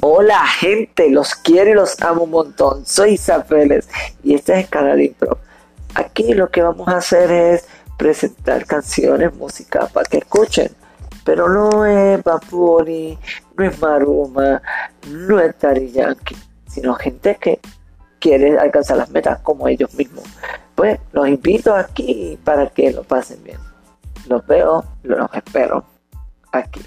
Hola gente, los quiero y los amo un montón. Soy Isa y este es el canal Impro. Aquí lo que vamos a hacer es presentar canciones, música para que escuchen. Pero no es Bapuri, no es Maruma, no es Dari Yankee, sino gente que quiere alcanzar las metas como ellos mismos. Pues los invito aquí para que lo pasen bien. Los veo, los espero aquí.